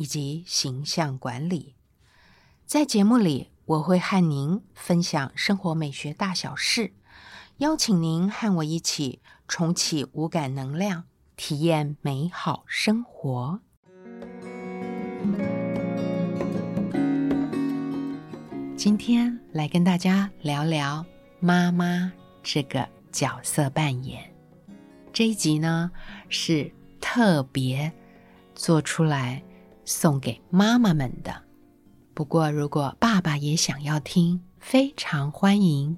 以及形象管理，在节目里我会和您分享生活美学大小事，邀请您和我一起重启五感能量，体验美好生活。今天来跟大家聊聊妈妈这个角色扮演。这一集呢是特别做出来。送给妈妈们的。不过，如果爸爸也想要听，非常欢迎。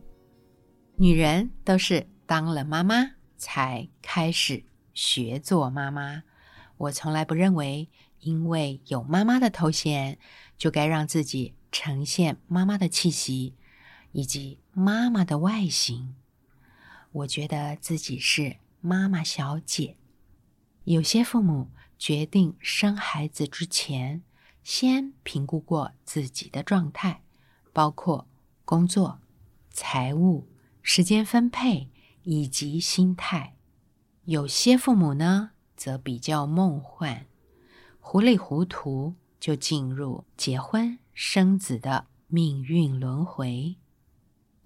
女人都是当了妈妈才开始学做妈妈。我从来不认为，因为有妈妈的头衔，就该让自己呈现妈妈的气息以及妈妈的外形。我觉得自己是妈妈小姐。有些父母。决定生孩子之前，先评估过自己的状态，包括工作、财务、时间分配以及心态。有些父母呢，则比较梦幻，糊里糊涂就进入结婚生子的命运轮回。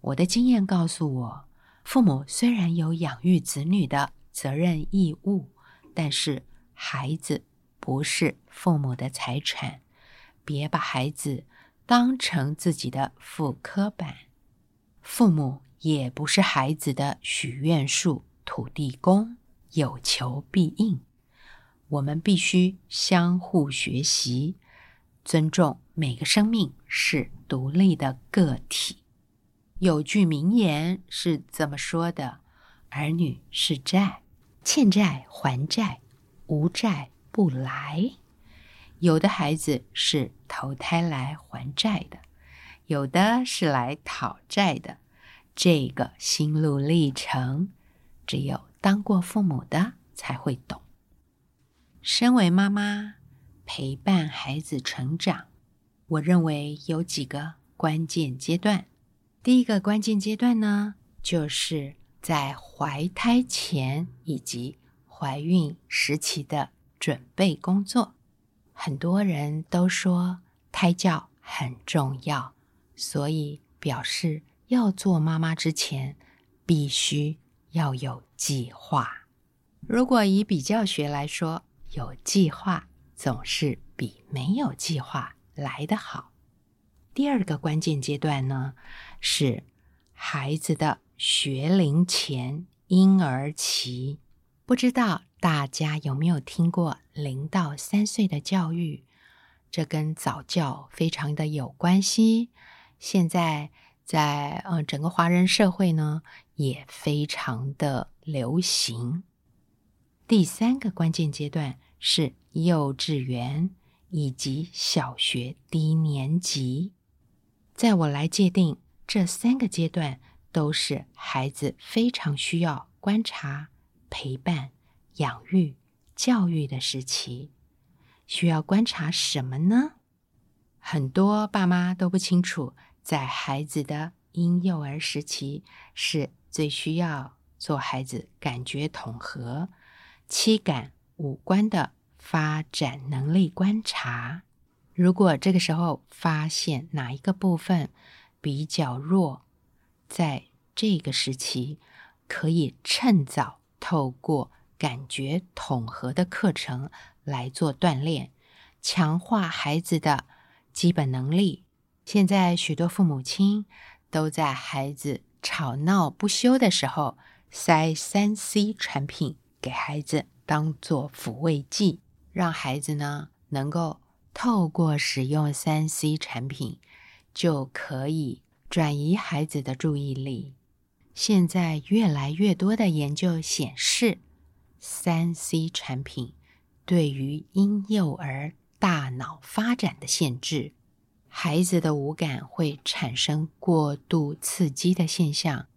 我的经验告诉我，父母虽然有养育子女的责任义务，但是。孩子不是父母的财产，别把孩子当成自己的复刻版。父母也不是孩子的许愿树、土地公，有求必应。我们必须相互学习，尊重每个生命是独立的个体。有句名言是这么说的：“儿女是债，欠债还债。”无债不来，有的孩子是投胎来还债的，有的是来讨债的。这个心路历程，只有当过父母的才会懂。身为妈妈，陪伴孩子成长，我认为有几个关键阶段。第一个关键阶段呢，就是在怀胎前以及。怀孕时期的准备工作，很多人都说胎教很重要，所以表示要做妈妈之前必须要有计划。如果以比较学来说，有计划总是比没有计划来得好。第二个关键阶段呢，是孩子的学龄前婴儿期。不知道大家有没有听过零到三岁的教育？这跟早教非常的有关系。现在在呃整个华人社会呢，也非常的流行。第三个关键阶段是幼稚园以及小学低年级。在我来界定，这三个阶段都是孩子非常需要观察。陪伴、养育、教育的时期，需要观察什么呢？很多爸妈都不清楚，在孩子的婴幼儿时期是最需要做孩子感觉统合、七感五官的发展能力观察。如果这个时候发现哪一个部分比较弱，在这个时期可以趁早。透过感觉统合的课程来做锻炼，强化孩子的基本能力。现在许多父母亲都在孩子吵闹不休的时候塞三 C 产品给孩子，当做抚慰剂，让孩子呢能够透过使用三 C 产品，就可以转移孩子的注意力。现在越来越多的研究显示，三 C 产品对于婴幼儿大脑发展的限制孩子的五感会产生过度刺激的现象。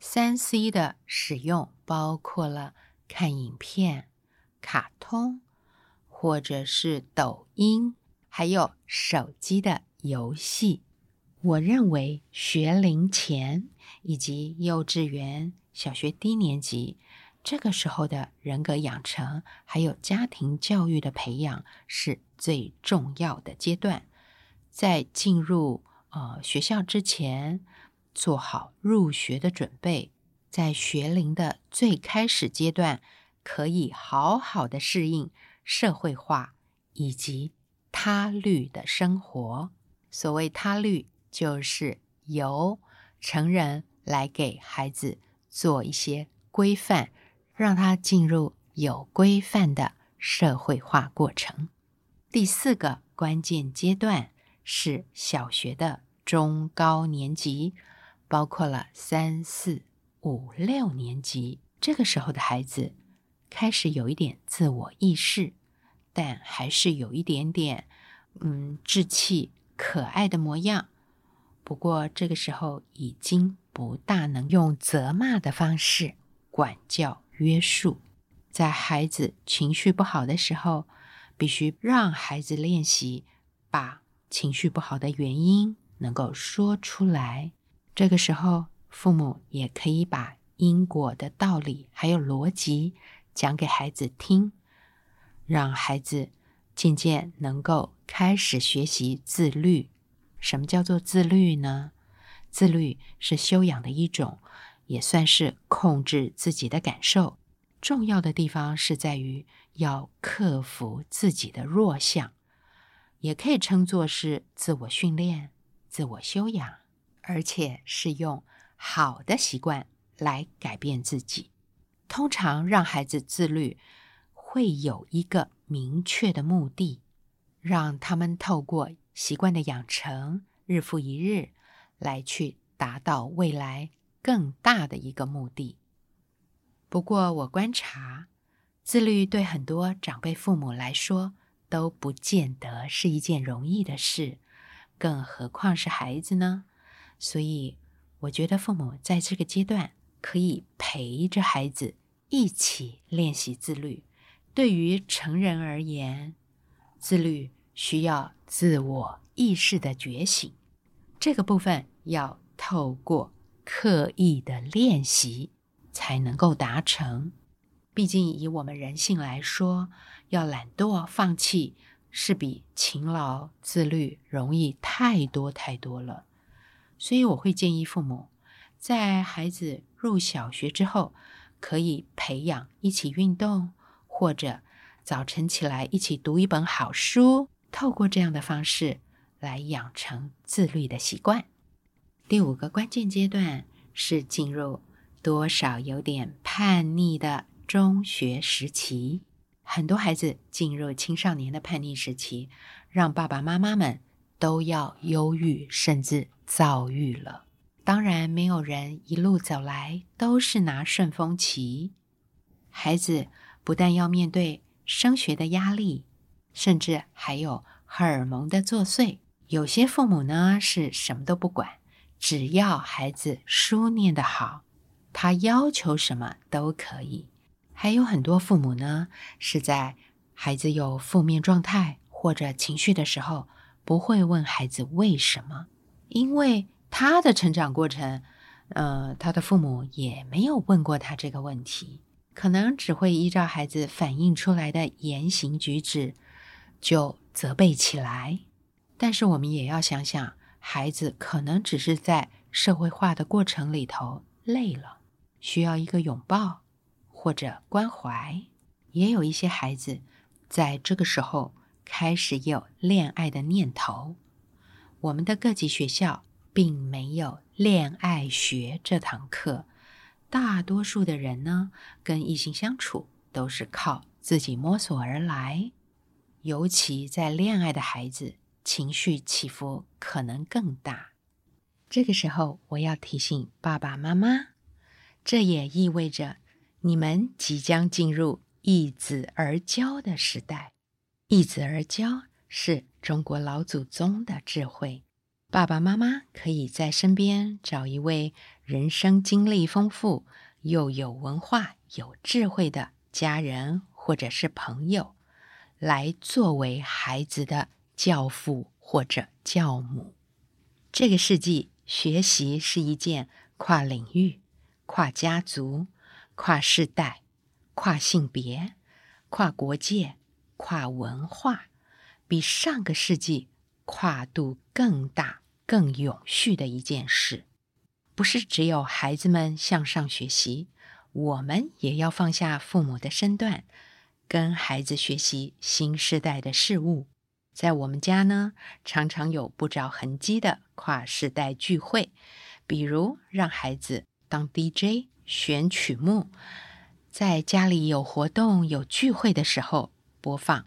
三 C 的使用包括了看影片、卡通，或者是抖音，还有手机的游戏。我认为学龄前以及幼稚园、小学低年级这个时候的人格养成，还有家庭教育的培养是最重要的阶段。在进入呃学校之前，做好入学的准备，在学龄的最开始阶段，可以好好的适应社会化以及他律的生活。所谓他律，就是由成人来给孩子做一些规范，让他进入有规范的社会化过程。第四个关键阶段。是小学的中高年级，包括了三四五六年级。这个时候的孩子开始有一点自我意识，但还是有一点点嗯稚气、可爱的模样。不过这个时候已经不大能用责骂的方式管教约束。在孩子情绪不好的时候，必须让孩子练习把。情绪不好的原因能够说出来，这个时候父母也可以把因果的道理还有逻辑讲给孩子听，让孩子渐渐能够开始学习自律。什么叫做自律呢？自律是修养的一种，也算是控制自己的感受。重要的地方是在于要克服自己的弱项。也可以称作是自我训练、自我修养，而且是用好的习惯来改变自己。通常让孩子自律，会有一个明确的目的，让他们透过习惯的养成，日复一日，来去达到未来更大的一个目的。不过，我观察，自律对很多长辈父母来说，都不见得是一件容易的事，更何况是孩子呢？所以，我觉得父母在这个阶段可以陪着孩子一起练习自律。对于成人而言，自律需要自我意识的觉醒，这个部分要透过刻意的练习才能够达成。毕竟，以我们人性来说，要懒惰放弃，是比勤劳自律容易太多太多了。所以我会建议父母，在孩子入小学之后，可以培养一起运动，或者早晨起来一起读一本好书，透过这样的方式来养成自律的习惯。第五个关键阶段是进入多少有点叛逆的中学时期。很多孩子进入青少年的叛逆时期，让爸爸妈妈们都要忧郁，甚至躁郁了。当然，没有人一路走来都是拿顺风旗。孩子不但要面对升学的压力，甚至还有荷尔蒙的作祟。有些父母呢是什么都不管，只要孩子书念得好，他要求什么都可以。还有很多父母呢，是在孩子有负面状态或者情绪的时候，不会问孩子为什么，因为他的成长过程，呃，他的父母也没有问过他这个问题，可能只会依照孩子反映出来的言行举止就责备起来。但是我们也要想想，孩子可能只是在社会化的过程里头累了，需要一个拥抱。或者关怀，也有一些孩子在这个时候开始有恋爱的念头。我们的各级学校并没有恋爱学这堂课，大多数的人呢，跟异性相处都是靠自己摸索而来。尤其在恋爱的孩子，情绪起伏可能更大。这个时候，我要提醒爸爸妈妈，这也意味着。你们即将进入易子而教的时代。易子而教是中国老祖宗的智慧，爸爸妈妈可以在身边找一位人生经历丰富、又有文化、有智慧的家人或者是朋友，来作为孩子的教父或者教母。这个世纪，学习是一件跨领域、跨家族、跨世代、跨性别、跨国界、跨文化，比上个世纪。跨度更大、更永续的一件事，不是只有孩子们向上学习，我们也要放下父母的身段，跟孩子学习新时代的事物。在我们家呢，常常有不着痕迹的跨世代聚会，比如让孩子当 DJ 选曲目，在家里有活动、有聚会的时候播放。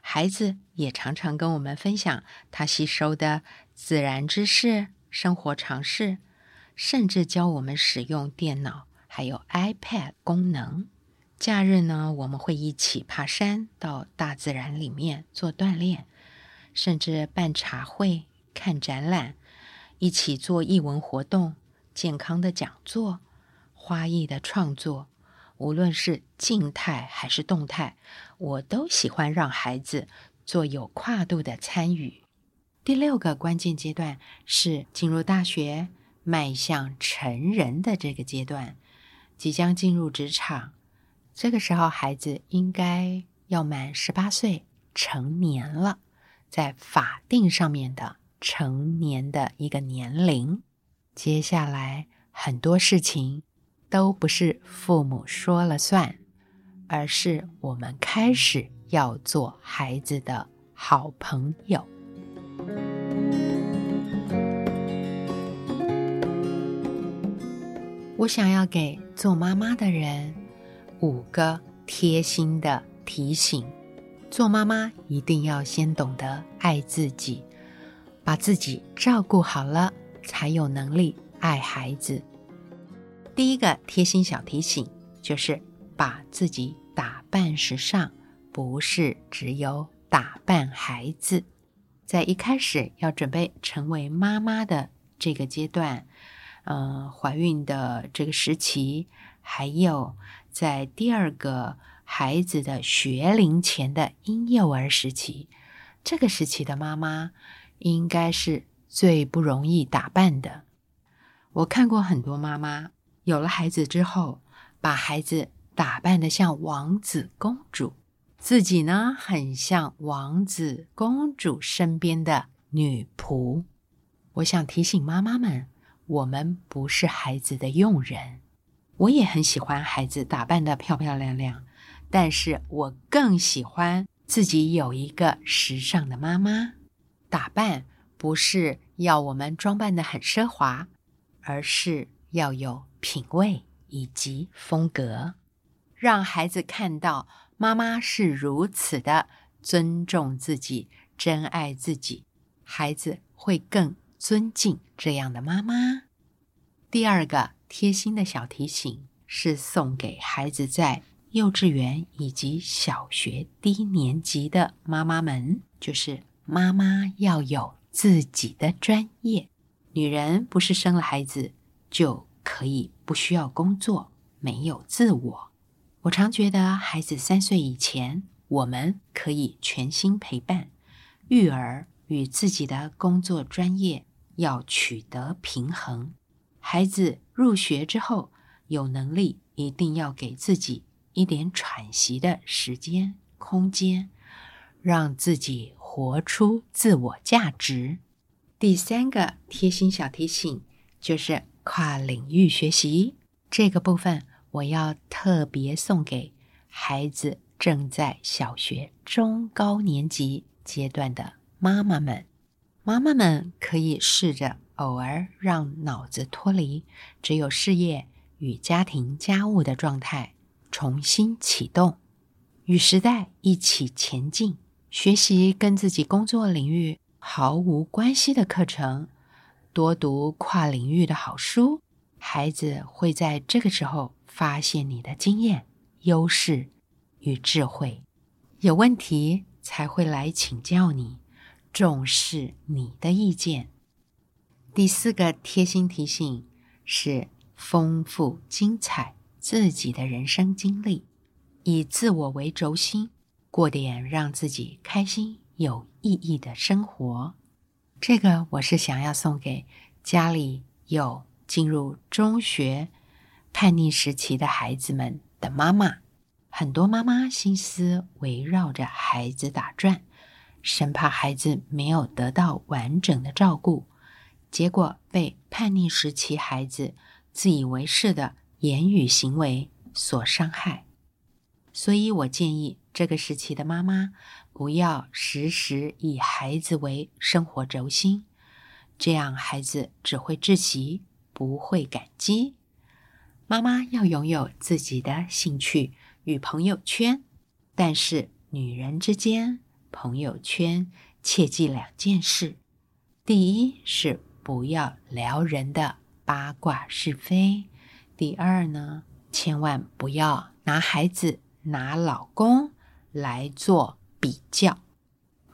孩子也常常跟我们分享他吸收的自然知识、生活常识，甚至教我们使用电脑，还有 iPad 功能。假日呢，我们会一起爬山，到大自然里面做锻炼，甚至办茶会、看展览，一起做艺文活动、健康的讲座、花艺的创作。无论是静态还是动态，我都喜欢让孩子做有跨度的参与。第六个关键阶段是进入大学、迈向成人的这个阶段，即将进入职场。这个时候，孩子应该要满十八岁，成年了，在法定上面的成年的一个年龄。接下来很多事情。都不是父母说了算，而是我们开始要做孩子的好朋友。我想要给做妈妈的人五个贴心的提醒：做妈妈一定要先懂得爱自己，把自己照顾好了，才有能力爱孩子。第一个贴心小提醒就是把自己打扮时尚，不是只有打扮孩子。在一开始要准备成为妈妈的这个阶段，呃，怀孕的这个时期，还有在第二个孩子的学龄前的婴幼儿时期，这个时期的妈妈应该是最不容易打扮的。我看过很多妈妈。有了孩子之后，把孩子打扮的像王子公主，自己呢很像王子公主身边的女仆。我想提醒妈妈们，我们不是孩子的佣人。我也很喜欢孩子打扮的漂漂亮亮，但是我更喜欢自己有一个时尚的妈妈。打扮不是要我们装扮的很奢华，而是要有。品味以及风格，让孩子看到妈妈是如此的尊重自己、珍爱自己，孩子会更尊敬这样的妈妈。第二个贴心的小提醒是送给孩子在幼稚园以及小学低年级的妈妈们，就是妈妈要有自己的专业。女人不是生了孩子就。可以不需要工作，没有自我。我常觉得，孩子三岁以前，我们可以全心陪伴。育儿与自己的工作专业要取得平衡。孩子入学之后，有能力一定要给自己一点喘息的时间、空间，让自己活出自我价值。第三个贴心小提醒就是。跨领域学习这个部分，我要特别送给孩子正在小学中高年级阶段的妈妈们。妈妈们可以试着偶尔让脑子脱离只有事业与家庭家务的状态，重新启动，与时代一起前进，学习跟自己工作领域毫无关系的课程。多读跨领域的好书，孩子会在这个时候发现你的经验、优势与智慧。有问题才会来请教你，重视你的意见。第四个贴心提醒是丰富精彩自己的人生经历，以自我为轴心，过点让自己开心有意义的生活。这个我是想要送给家里有进入中学叛逆时期的孩子们的妈妈。很多妈妈心思围绕着孩子打转，生怕孩子没有得到完整的照顾，结果被叛逆时期孩子自以为是的言语行为所伤害。所以我建议这个时期的妈妈不要时时以孩子为生活轴心，这样孩子只会窒息，不会感激。妈妈要拥有自己的兴趣。与朋友圈，但是女人之间朋友圈切记两件事：第一是不要聊人的八卦是非；第二呢，千万不要拿孩子、拿老公来做比较，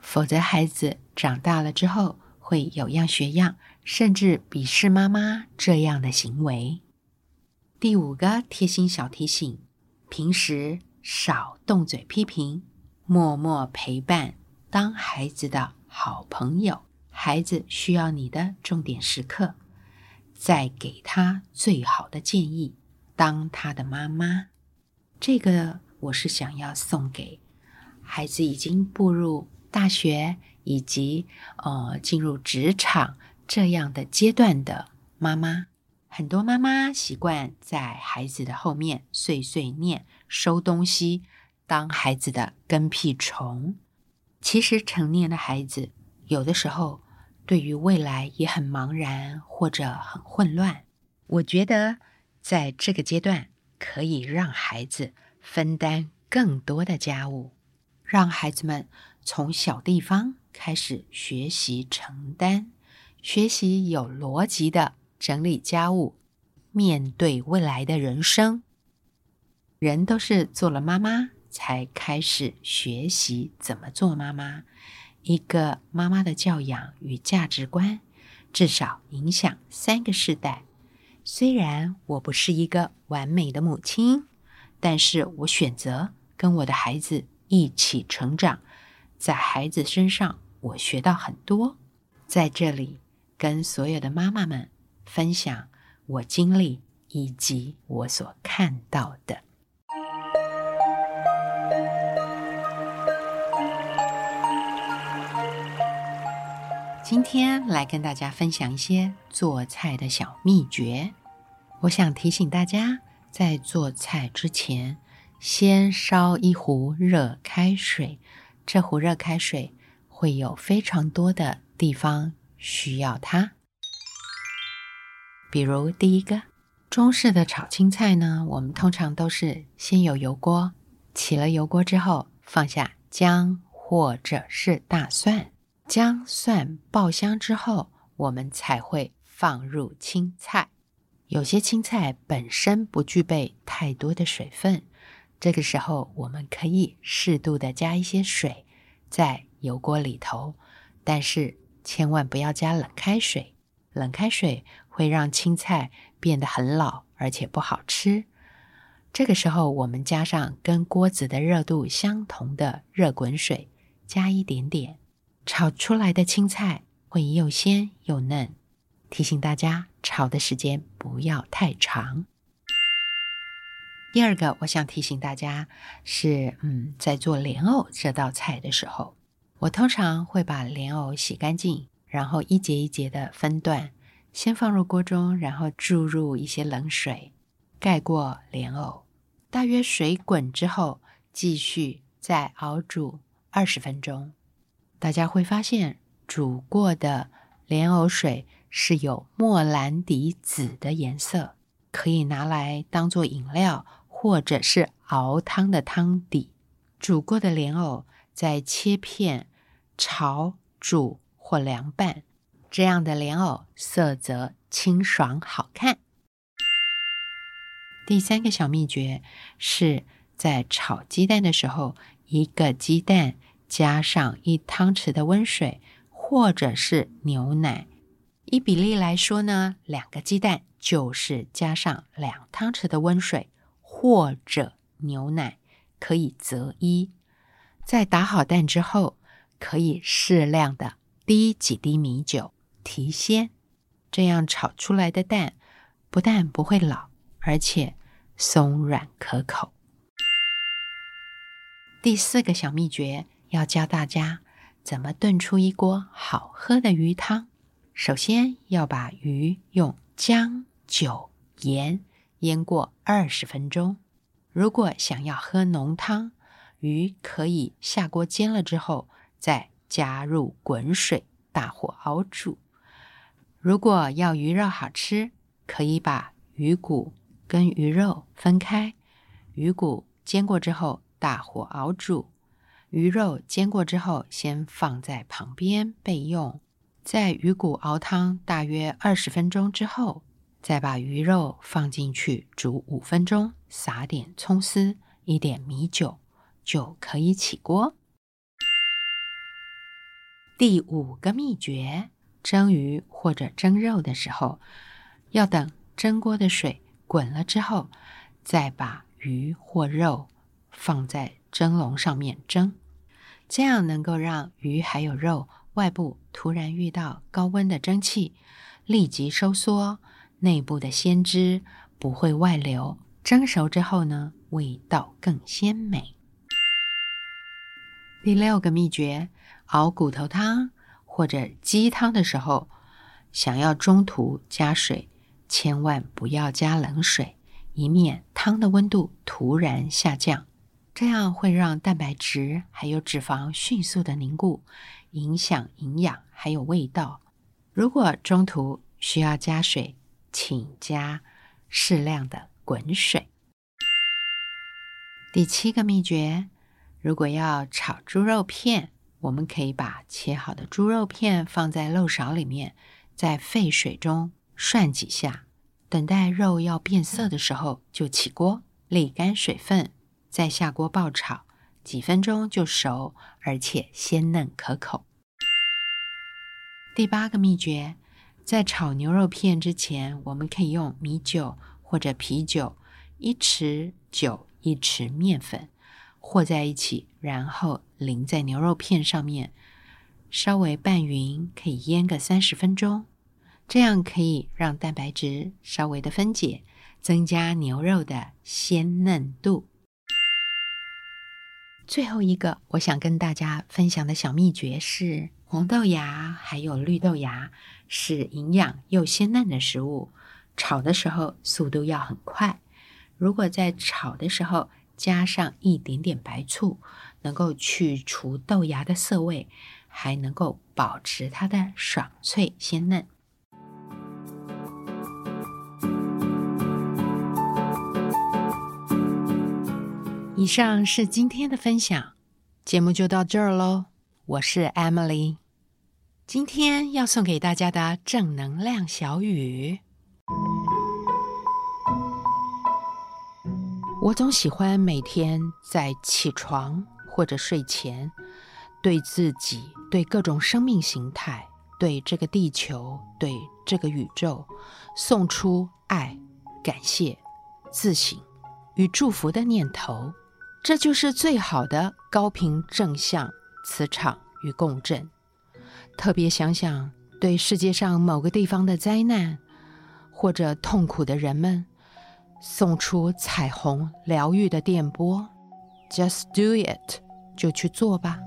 否则孩子长大了之后会有样学样，甚至鄙视妈妈这样的行为。第五个贴心小提醒。平时少动嘴批评，默默陪伴，当孩子的好朋友。孩子需要你的重点时刻，再给他最好的建议。当他的妈妈，这个我是想要送给孩子已经步入大学以及呃进入职场这样的阶段的妈妈。很多妈妈习惯在孩子的后面碎碎念、收东西，当孩子的跟屁虫。其实成年的孩子有的时候对于未来也很茫然或者很混乱。我觉得在这个阶段可以让孩子分担更多的家务，让孩子们从小地方开始学习承担，学习有逻辑的。整理家务，面对未来的人生，人都是做了妈妈才开始学习怎么做妈妈。一个妈妈的教养与价值观，至少影响三个世代。虽然我不是一个完美的母亲，但是我选择跟我的孩子一起成长，在孩子身上我学到很多。在这里，跟所有的妈妈们。分享我经历以及我所看到的。今天来跟大家分享一些做菜的小秘诀。我想提醒大家，在做菜之前，先烧一壶热开水。这壶热开水会有非常多的地方需要它。比如第一个中式的炒青菜呢，我们通常都是先有油锅，起了油锅之后放下姜或者是大蒜，姜蒜爆香之后，我们才会放入青菜。有些青菜本身不具备太多的水分，这个时候我们可以适度的加一些水在油锅里头，但是千万不要加冷开水，冷开水。会让青菜变得很老，而且不好吃。这个时候，我们加上跟锅子的热度相同的热滚水，加一点点，炒出来的青菜会又鲜又嫩。提醒大家，炒的时间不要太长。第二个，我想提醒大家是，嗯，在做莲藕这道菜的时候，我通常会把莲藕洗干净，然后一节一节的分段。先放入锅中，然后注入一些冷水，盖过莲藕。大约水滚之后，继续再熬煮二十分钟。大家会发现，煮过的莲藕水是有莫兰迪紫的颜色，可以拿来当做饮料或者是熬汤的汤底。煮过的莲藕再切片，炒、煮或凉拌。这样的莲藕色泽清爽好看。第三个小秘诀是在炒鸡蛋的时候，一个鸡蛋加上一汤匙的温水或者是牛奶，以比例来说呢，两个鸡蛋就是加上两汤匙的温水或者牛奶，可以择一。在打好蛋之后，可以适量的滴几滴米酒提鲜，这样炒出来的蛋不但不会老，而且松软可口。第四个小秘诀要教大家怎么炖出一锅好喝的鱼汤。首先要把鱼用姜、酒、盐腌过二十分钟。如果想要喝浓汤，鱼可以下锅煎了之后，再加入滚水，大火熬煮。如果要鱼肉好吃，可以把鱼骨跟鱼肉分开，鱼骨煎过之后。大火熬煮鱼肉，煎过之后先放在旁边备用。在鱼骨熬汤大约二十分钟之后，再把鱼肉放进去煮五分钟，撒点葱丝，一点米酒，就可以起锅。第五个秘诀：蒸鱼或者蒸肉的时候，要等蒸锅的水滚了之后，再把鱼或肉。放在蒸笼上面蒸，这样能够让鱼还有肉外部突然遇到高温的蒸汽，立即收缩，内部的鲜汁不会外流。蒸熟之后呢，味道更鲜美。第六个秘诀：熬骨头汤或者鸡汤的时候，想要中途加水，千万不要加冷水，以免汤的温度突然下降。这样会让蛋白质还有脂肪迅速的凝固，影响营养还有味道。如果中途需要加水，请加适量的滚水。第七个秘诀：如果要炒猪肉片，我们可以把切好的猪肉片放在漏勺里面，在沸水中涮几下，等待肉要变色的时候就起锅，沥干水分。再下锅爆炒，几分钟就熟，而且鲜嫩可口。第八个秘诀，在炒牛肉片之前，我们可以用米酒或者啤酒一匙酒一匙面粉和在一起，然后淋在牛肉片上面，稍微拌匀，可以腌个三十分钟。这样可以让蛋白质稍微的分解，增加牛肉的鲜嫩度。最后一个，我想跟大家分享的小秘诀是：红豆芽还有绿豆芽是营养又鲜嫩的食物，炒的时候速度要很快。如果在炒的时候加上一点点白醋，能够去除豆芽的涩味，还能够保持它的爽脆鲜嫩。以上是今天的分享，节目就到这儿喽。我是 Emily，今天要送给大家的正能量小语。我总喜欢每天在起床或者睡前，对自己、对各种生命形态、对这个地球、对这个宇宙，送出爱、感谢、自省与祝福的念头。这就是最好的高频正向磁场与共振。特别想想对世界上某个地方的灾难或者痛苦的人们，送出彩虹疗愈的电波。Just do it，就去做吧。